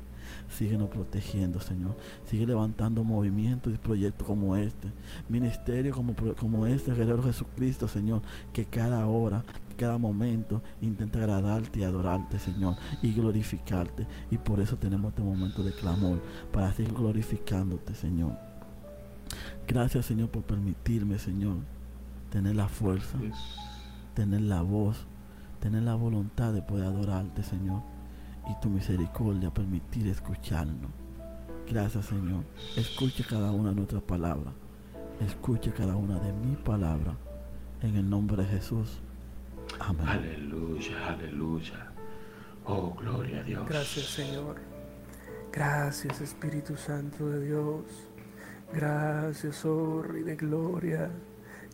Síguenos protegiendo, Señor. Sigue levantando movimientos y proyectos como este. Ministerio como, como este, Guerrero Jesucristo, Señor. Que cada hora, cada momento intenta agradarte y adorarte, Señor. Y glorificarte. Y por eso tenemos este momento de clamor. Para seguir glorificándote, Señor. Gracias, Señor, por permitirme, Señor tener la fuerza, tener la voz, tener la voluntad de poder adorarte, Señor, y tu misericordia permitir escucharnos. Gracias, Señor. Escuche cada una de nuestras palabras. Escuche cada una de mis palabras. En el nombre de Jesús. Amén.
Aleluya, aleluya. Oh, gloria a Dios.
Gracias, Señor. Gracias, Espíritu Santo de Dios. Gracias, oh Rey de Gloria.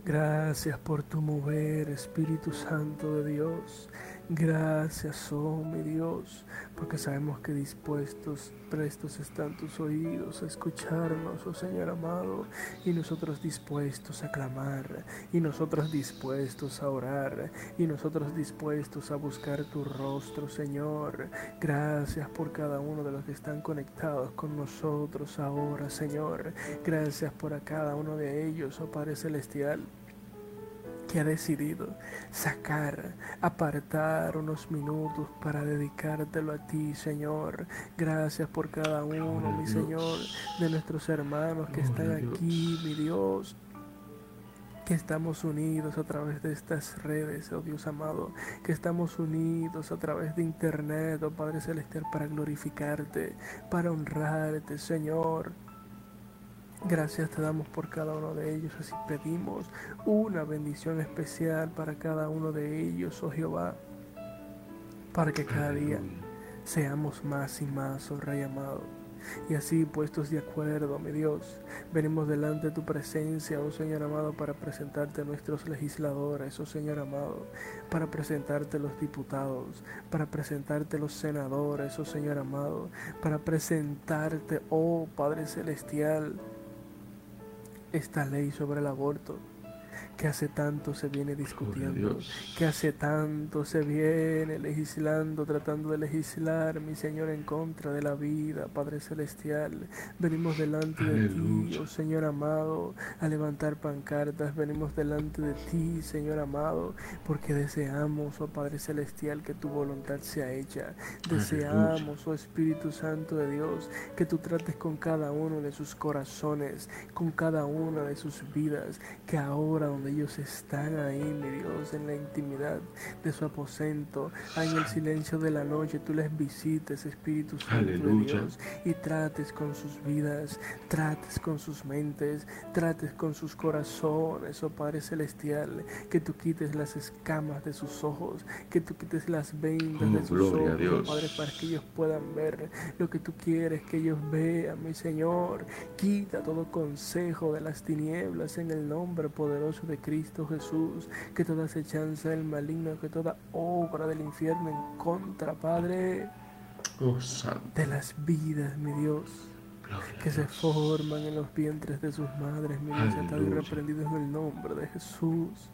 Gracias por tu mover, Espíritu Santo de Dios. Gracias, oh mi Dios, porque sabemos que dispuestos, prestos están tus oídos a escucharnos, oh Señor amado, y nosotros dispuestos a clamar, y nosotros dispuestos a orar, y nosotros dispuestos a buscar tu rostro, Señor. Gracias por cada uno de los que están conectados con nosotros ahora, Señor. Gracias por a cada uno de ellos, oh Padre Celestial que ha decidido sacar, apartar unos minutos para dedicártelo a ti, Señor. Gracias por cada uno, mi Señor, de nuestros hermanos que están aquí, mi Dios que estamos unidos a través de estas redes, oh Dios amado, que estamos unidos a través de internet, oh Padre Celestial, para glorificarte, para honrarte, Señor. Gracias te damos por cada uno de ellos, así pedimos una bendición especial para cada uno de ellos, oh Jehová, para que cada día seamos más y más, oh Rey amado. Y así puestos de acuerdo, mi Dios, venimos delante de tu presencia, oh Señor amado, para presentarte a nuestros legisladores, oh Señor amado, para presentarte los diputados, para presentarte los senadores, oh Señor amado, para presentarte, oh Padre Celestial, esta ley sobre el aborto que hace tanto se viene discutiendo, que hace tanto se viene legislando, tratando de legislar, mi Señor, en contra de la vida, Padre Celestial. Venimos delante de ti, oh Señor amado, a levantar pancartas, venimos delante de ti, Señor amado, porque deseamos, oh Padre Celestial, que tu voluntad sea hecha. Deseamos, oh Espíritu Santo de Dios, que tú trates con cada uno de sus corazones, con cada una de sus vidas, que ahora ellos están ahí, mi Dios, en la intimidad de su aposento, en el silencio de la noche, tú les visites, Espíritu Santo de Dios, y trates con sus vidas, trates con sus mentes, trates con sus corazones, oh Padre Celestial, que tú quites las escamas de sus ojos, que tú quites las vendas de sus ojos, oh Padre, para que ellos puedan ver lo que tú quieres que ellos vean, mi Señor. Quita todo consejo de las tinieblas en el nombre poderoso de Cristo Jesús, que toda acechanza del maligno, que toda obra del infierno en contra, Padre, oh, de las vidas, mi Dios, que se forman en los vientres de sus madres, mi Dios, estado reprendidos en el nombre de Jesús.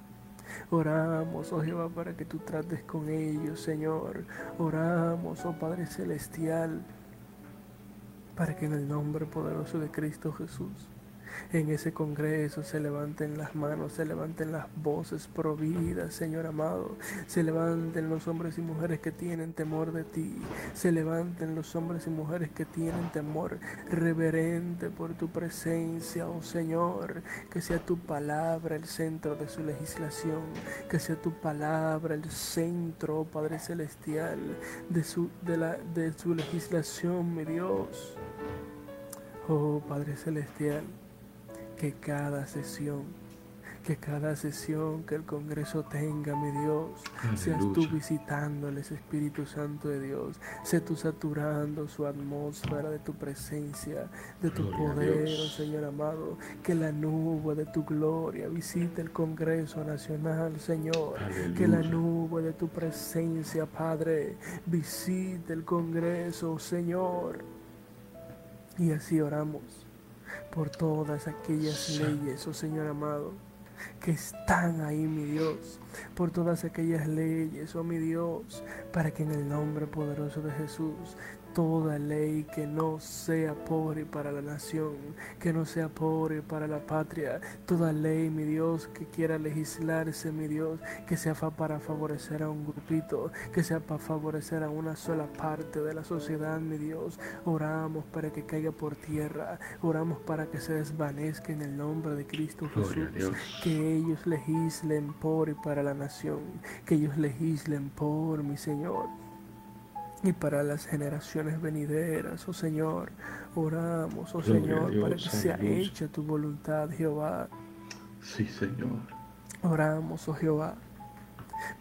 Oramos, oh Jehová, para que tú trates con ellos, Señor. Oramos, oh Padre Celestial, para que en el nombre poderoso de Cristo Jesús en ese congreso se levanten las manos, se levanten las voces providas, Señor amado, se levanten los hombres y mujeres que tienen temor de ti, se levanten los hombres y mujeres que tienen temor reverente por tu presencia, oh Señor, que sea tu palabra el centro de su legislación, que sea tu palabra el centro, oh Padre Celestial, de su, de la, de su legislación, mi Dios. Oh Padre Celestial, que cada sesión, que cada sesión que el Congreso tenga, mi Dios, seas tú visitándoles, Espíritu Santo de Dios, sé tú saturando su atmósfera de tu presencia, de tu poder, oh Señor amado, que la nube de tu gloria visite el Congreso Nacional, Señor, que la nube de tu presencia, Padre, visite el Congreso, Señor. Y así oramos por todas aquellas leyes, oh Señor amado, que están ahí, mi Dios, por todas aquellas leyes, oh mi Dios, para que en el nombre poderoso de Jesús toda ley que no sea pobre para la nación, que no sea pobre para la patria, toda ley, mi Dios, que quiera legislarse, mi Dios, que sea para favorecer a un grupito, que sea para favorecer a una sola parte de la sociedad, mi Dios, oramos para que caiga por tierra, oramos para que se desvanezca en el nombre de Cristo Jesús, que ellos legislen por y para la nación, que ellos legislen por mi Señor y para las generaciones venideras, oh Señor. Oramos, oh Señor, para que sea hecha tu voluntad, Jehová.
Sí, Señor.
Oramos, oh Jehová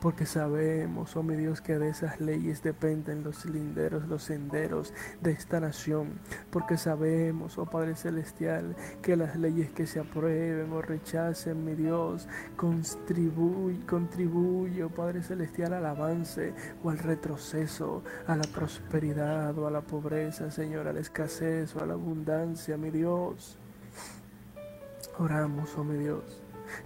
porque sabemos, oh mi Dios, que de esas leyes dependen los linderos, los senderos de esta nación, porque sabemos, oh Padre Celestial, que las leyes que se aprueben o rechacen, mi Dios, contribuye, contribuye, oh Padre Celestial, al avance o al retroceso, a la prosperidad o a la pobreza, Señor, a la escasez o a la abundancia, mi Dios. Oramos, oh mi Dios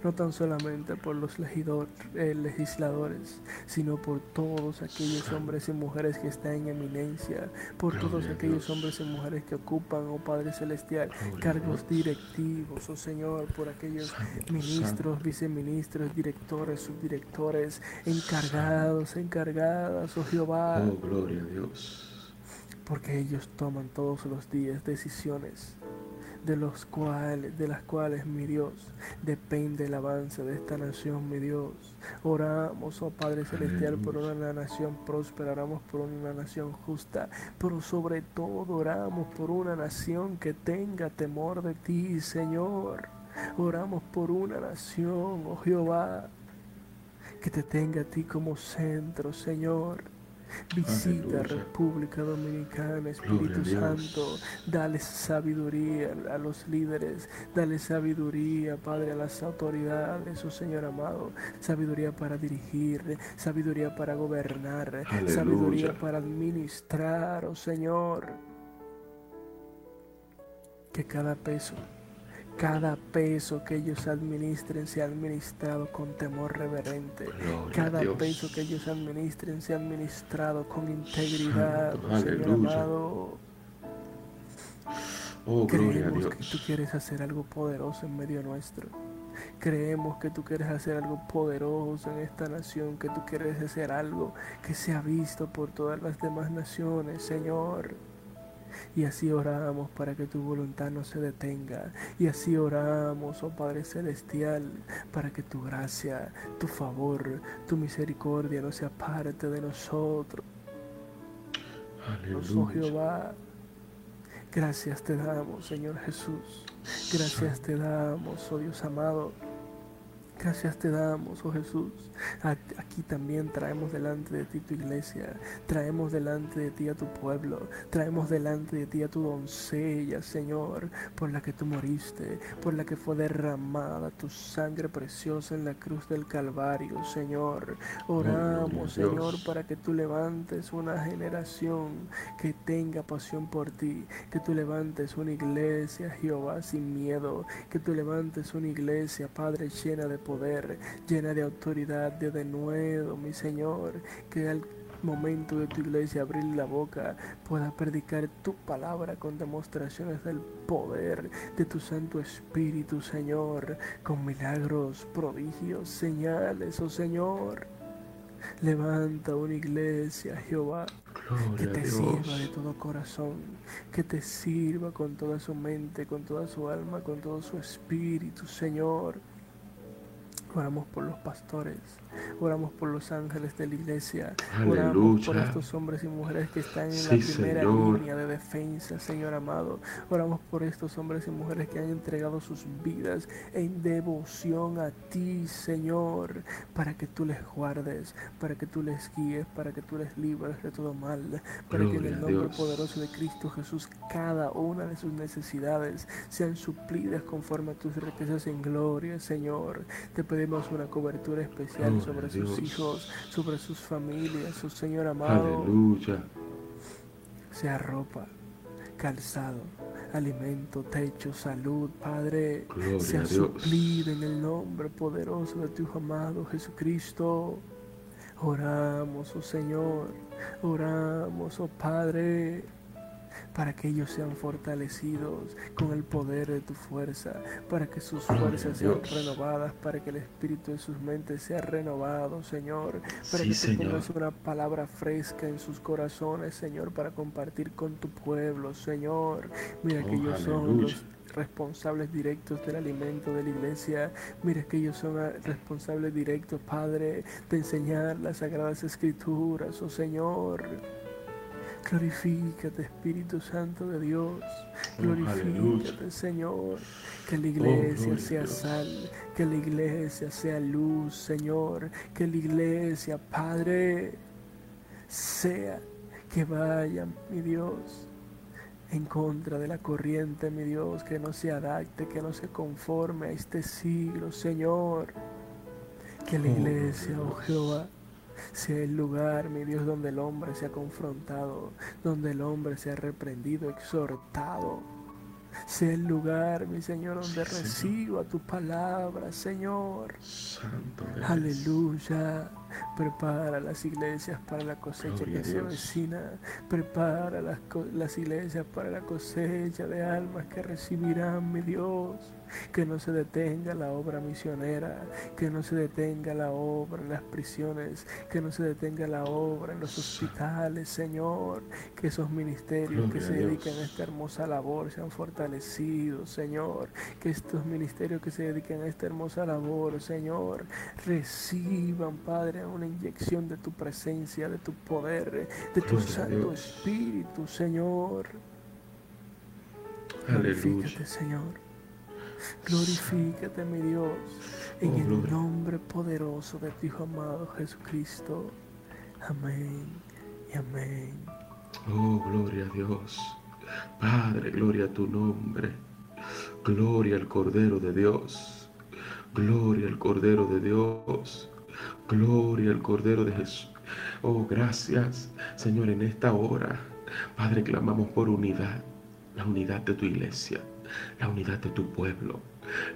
no tan solamente por los eh, legisladores, sino por todos aquellos hombres y mujeres que están en eminencia, por todos aquellos hombres y mujeres que ocupan, oh Padre Celestial, cargos directivos, oh Señor, por aquellos ministros, viceministros, directores, subdirectores, encargados, encargadas, oh Jehová.
Oh, gloria a Dios.
Porque ellos toman todos los días decisiones de los cuales, de las cuales, mi Dios, depende el avance de esta nación, mi Dios. Oramos, oh Padre Celestial, por una nación próspera, oramos por una nación justa, pero sobre todo oramos por una nación que tenga temor de ti, Señor. Oramos por una nación, oh Jehová, que te tenga a ti como centro, Señor Visita República Dominicana, Espíritu Santo. Dale sabiduría a los líderes. Dale sabiduría, Padre, a las autoridades, oh Señor amado. Sabiduría para dirigir, sabiduría para gobernar, sabiduría para administrar, oh Señor. Que cada peso cada peso que ellos administren sea administrado con temor reverente. Cada peso que ellos administren sea administrado con integridad, Señor amado. Oh, Creemos que tú quieres hacer algo poderoso en medio nuestro. Creemos que tú quieres hacer algo poderoso en esta nación, que tú quieres hacer algo que sea visto por todas las demás naciones, Señor. Y así oramos para que tu voluntad no se detenga. Y así oramos, oh Padre Celestial, para que tu gracia, tu favor, tu misericordia no se aparte de nosotros. Oh Jehová, gracias te damos, Señor Jesús. Gracias te damos, oh Dios amado. Gracias te damos, oh Jesús. Aquí también traemos delante de ti tu iglesia, traemos delante de ti a tu pueblo, traemos delante de ti a tu doncella, Señor, por la que tú moriste, por la que fue derramada tu sangre preciosa en la cruz del Calvario, Señor. Oramos, Señor, para que tú levantes una generación que tenga pasión por ti, que tú levantes una iglesia, Jehová, sin miedo, que tú levantes una iglesia, Padre, llena de poder, llena de autoridad, de denuedo, mi Señor, que al momento de tu iglesia abrir la boca pueda predicar tu palabra con demostraciones del poder de tu Santo Espíritu, Señor, con milagros, prodigios, señales, oh Señor. Levanta una iglesia, Jehová, que te sirva de todo corazón, que te sirva con toda su mente, con toda su alma, con todo su espíritu, Señor. Oramos por los pastores, oramos por los ángeles de la iglesia, oramos por estos hombres y mujeres que están en la primera línea de defensa, Señor amado. Oramos por estos hombres y mujeres que han entregado sus vidas en devoción a ti, Señor, para que tú les guardes, para que tú les guíes, para que tú les libres de todo mal, para que en el nombre poderoso de Cristo Jesús cada una de sus necesidades sean suplidas conforme a tus riquezas en gloria, Señor. Te pedimos una cobertura especial sobre sus hijos, sobre sus familias, su Señor amado.
Aleluya.
Sea ropa, calzado, alimento, techo, salud, Padre, sea suplido en el nombre poderoso de tu amado Jesucristo. Oramos, oh Señor, oramos, oh Padre para que ellos sean fortalecidos con el poder de tu fuerza, para que sus fuerzas sean renovadas, para que el espíritu de sus mentes sea renovado, Señor, para que tú pongas una palabra fresca en sus corazones, Señor, para compartir con tu pueblo, Señor. Mira que ellos son los responsables directos del alimento de la iglesia. Mira que ellos son responsables directos, Padre, de enseñar las sagradas escrituras, oh Señor. Glorifícate, Espíritu Santo de Dios. Oh, Glorifícate, Señor. Que la iglesia oh, sea sal, que la iglesia sea luz, Señor. Que la iglesia, Padre, sea que vaya, mi Dios, en contra de la corriente, mi Dios, que no se adapte, que no se conforme a este siglo, Señor. Que la oh, iglesia, oh Jehová, sea el lugar, mi Dios, donde el hombre sea confrontado, donde el hombre sea reprendido, exhortado, sea el lugar, mi Señor, donde reciba tu palabra, Señor.
Santo
Aleluya. Prepara las iglesias para la cosecha que se avecina. Prepara las, las iglesias para la cosecha de almas que recibirán, mi Dios que no se detenga la obra misionera, que no se detenga la obra en las prisiones, que no se detenga la obra en los hospitales, Señor, que esos ministerios que se dedican a esta hermosa labor sean fortalecidos, Señor, que estos ministerios que se dedican a esta hermosa labor, Señor, reciban, Padre, una inyección de tu presencia, de tu poder, de tu Santo Espíritu, Señor. Glorifícate, Señor. Glorifícate, mi Dios, en oh, el nombre poderoso de tu Hijo amado Jesucristo. Amén y amén.
Oh, gloria a Dios. Padre, gloria a tu nombre. Gloria al Cordero de Dios. Gloria al Cordero de Dios. Gloria al Cordero de Jesús. Oh, gracias, Señor, en esta hora. Padre, clamamos por unidad, la unidad de tu iglesia la unidad de tu pueblo,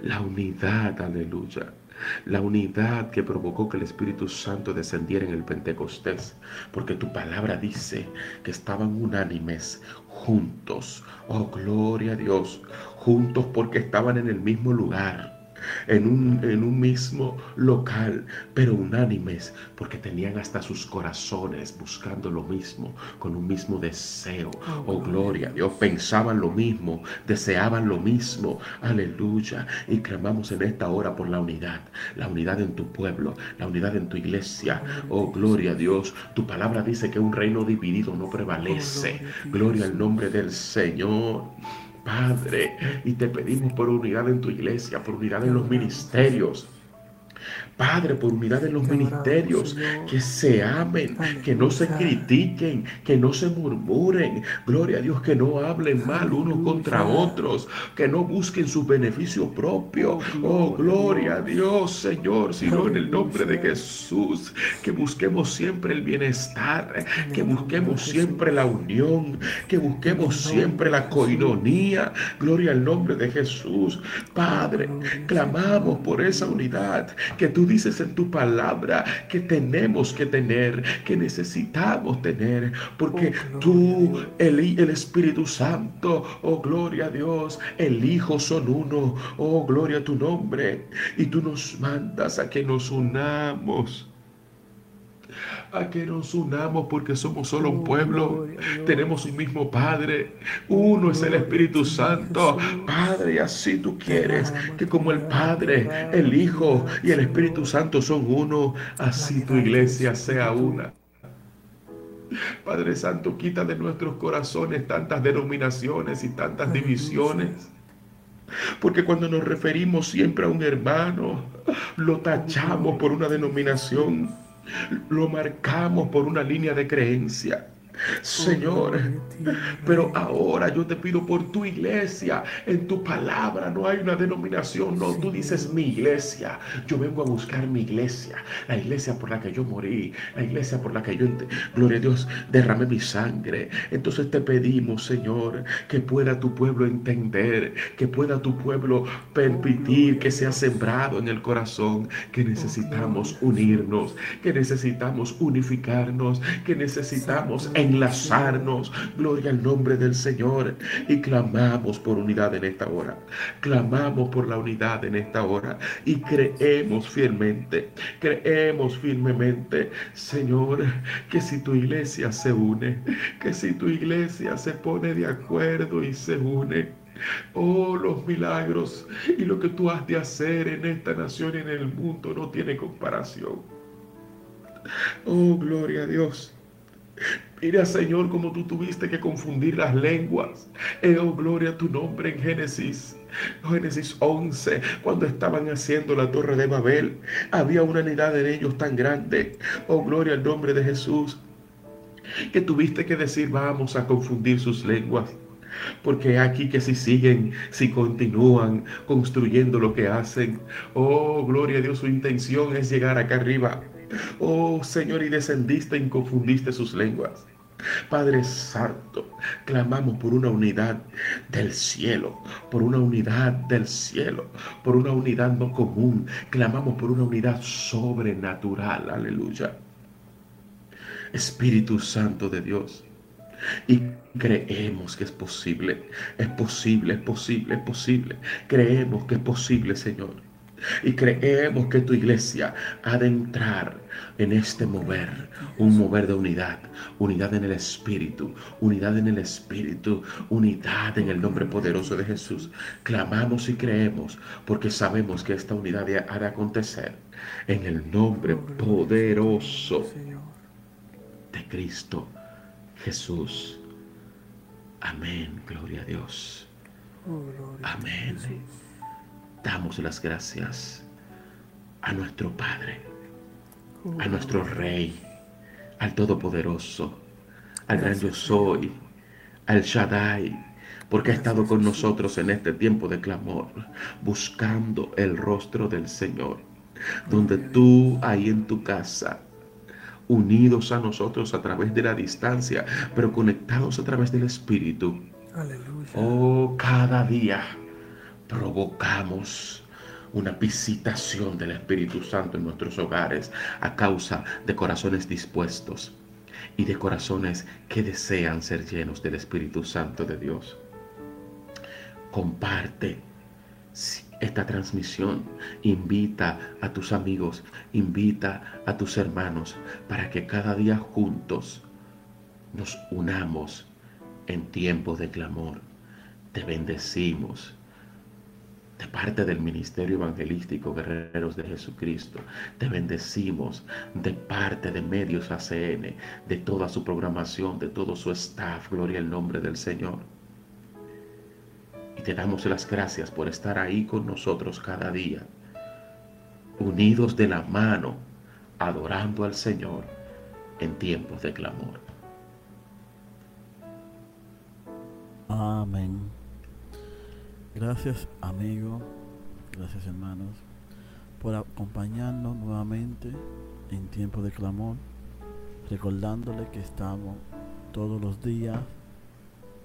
la unidad, aleluya. La unidad que provocó que el Espíritu Santo descendiera en el Pentecostés, porque tu palabra dice que estaban unánimes, juntos, oh gloria a Dios, juntos porque estaban en el mismo lugar en un, en un mismo local, pero unánimes, porque tenían hasta sus corazones buscando lo mismo, con un mismo deseo. Oh, oh gloria, Dios, pensaban lo mismo, deseaban lo mismo. Aleluya. Y clamamos en esta hora por la unidad, la unidad en tu pueblo, la unidad en tu iglesia. Oh, gloria a Dios. Tu palabra dice que un reino dividido no prevalece. Oh, gloria al nombre del Señor. Padre, y te pedimos por unidad en tu iglesia, por unidad en los ministerios. Padre, por unidad en los ministerios, que se amen, que no se critiquen, que no se murmuren. Gloria a Dios, que no hablen mal unos contra otros, que no busquen su beneficio propio. Oh, gloria a Dios, Señor, sino en el nombre de Jesús, que busquemos siempre el bienestar, que busquemos siempre la unión, que busquemos siempre la coinonía. Gloria al nombre de Jesús. Padre, clamamos por esa unidad que tú dices en tu palabra que tenemos que tener, que necesitamos tener, porque oh, tú, el, el Espíritu Santo, oh gloria a Dios, el Hijo son uno, oh gloria a tu nombre, y tú nos mandas a que nos unamos a que nos unamos porque somos solo un oh, pueblo. Tenemos un mismo Padre. Uno es el Espíritu Santo. Padre, así tú quieres que como el Padre, el Hijo y el Espíritu Santo son uno, así tu iglesia sea una. Padre Santo, quita de nuestros corazones tantas denominaciones y tantas divisiones. Porque cuando nos referimos siempre a un hermano, lo tachamos por una denominación lo marcamos por una línea de creencia. Señor, pero ahora yo te pido por tu iglesia, en tu palabra no hay una denominación, no, tú dices mi iglesia, yo vengo a buscar mi iglesia, la iglesia por la que yo morí, la iglesia por la que yo, gloria a Dios, derramé mi sangre. Entonces te pedimos, Señor, que pueda tu pueblo entender, que pueda tu pueblo permitir que sea sembrado en el corazón, que necesitamos unirnos, que necesitamos unificarnos, que necesitamos enlazarnos. Gloria al nombre del Señor. Y clamamos por unidad en esta hora. Clamamos por la unidad en esta hora. Y creemos fielmente, creemos firmemente, Señor, que si tu iglesia se une, que si tu iglesia se pone de acuerdo y se une, Oh, los milagros y lo que tú has de hacer en esta nación y en el mundo no tiene comparación. Oh, gloria a Dios. Mira, Señor, como tú tuviste que confundir las lenguas. Eh, oh, gloria a tu nombre en Génesis. Génesis 11, cuando estaban haciendo la torre de Babel, había una unidad en ellos tan grande. Oh, gloria al nombre de Jesús. Que tuviste que decir, vamos a confundir sus lenguas. Porque aquí que si siguen, si continúan construyendo lo que hacen, oh, gloria a Dios, su intención es llegar acá arriba Oh Señor, y descendiste y confundiste sus lenguas. Padre Santo, clamamos por una unidad del cielo, por una unidad del cielo, por una unidad no común. Clamamos por una unidad sobrenatural. Aleluya. Espíritu Santo de Dios. Y creemos que es posible, es posible, es posible, es posible. Creemos que es posible, Señor. Y creemos que tu iglesia ha de entrar en este mover, un mover de unidad, unidad en el Espíritu, unidad en el Espíritu, unidad en el nombre poderoso de Jesús. Clamamos y creemos porque sabemos que esta unidad ha de acontecer en el nombre poderoso de Cristo Jesús. Amén, gloria a Dios. Amén damos las gracias a nuestro Padre, a nuestro Rey, al Todopoderoso, al gran yo soy, al Shaddai, porque ha estado con nosotros en este tiempo de clamor, buscando el rostro del Señor, donde tú ahí en tu casa, unidos a nosotros a través de la distancia, pero conectados a través del Espíritu. Aleluya. Oh, cada día provocamos una visitación del Espíritu Santo en nuestros hogares a causa de corazones dispuestos y de corazones que desean ser llenos del Espíritu Santo de Dios. Comparte esta transmisión, invita a tus amigos, invita a tus hermanos para que cada día juntos nos unamos en tiempos de clamor. Te bendecimos de parte del Ministerio Evangelístico Guerreros de Jesucristo. Te bendecimos de parte de Medios ACN, de toda su programación, de todo su staff. Gloria al nombre del Señor. Y te damos las gracias por estar ahí con nosotros cada día, unidos de la mano, adorando al Señor en tiempos de clamor.
Amén. Gracias amigos, gracias hermanos, por acompañarnos nuevamente en tiempo de clamor, recordándole que estamos todos los días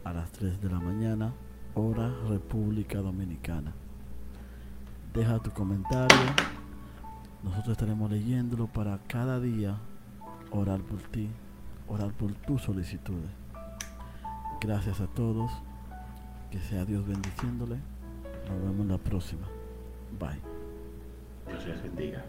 a las 3 de la mañana, hora República Dominicana. Deja tu comentario, nosotros estaremos leyéndolo para cada día orar por ti, orar por tus solicitudes. Gracias a todos. Que sea Dios bendiciéndole. Nos vemos la próxima. Bye.
Dios les bendiga.